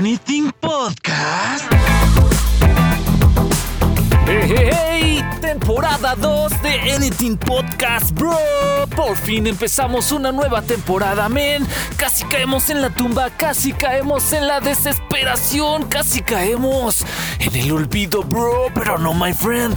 Anything Podcast. ¡Hey, hey, Temporada 2 de Anything Podcast, bro. Por fin empezamos una nueva temporada, men. Casi caemos en la tumba, casi caemos en la desesperación, casi caemos en el olvido, bro. Pero no, my friend.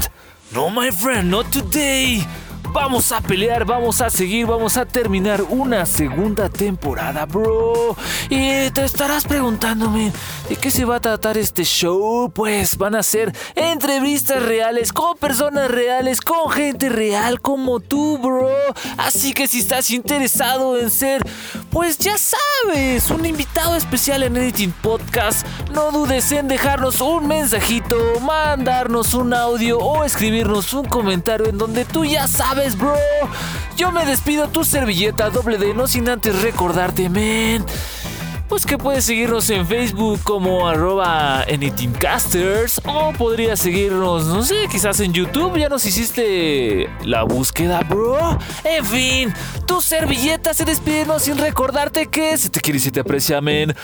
No, my friend, not today. Vamos a pelear, vamos a seguir, vamos a terminar una segunda temporada, bro. Y te estarás preguntándome, ¿de qué se va a tratar este show? Pues van a ser entrevistas reales con personas reales, con gente real como tú, bro. Así que si estás interesado en ser, pues ya sabes, un invitado especial en Editing Podcast, no dudes en dejarnos un mensajito, mandarnos un audio o escribirnos un comentario en donde tú ya sabes bro. Yo me despido tu servilleta doble de no sin antes recordarte, men. Pues que puedes seguirnos en Facebook como arroba anyteamcasters o podrías seguirnos, no sé, quizás en YouTube. Ya nos hiciste la búsqueda, bro. En fin, tu servilleta se despide no sin recordarte que se te quiere y se te aprecia, men.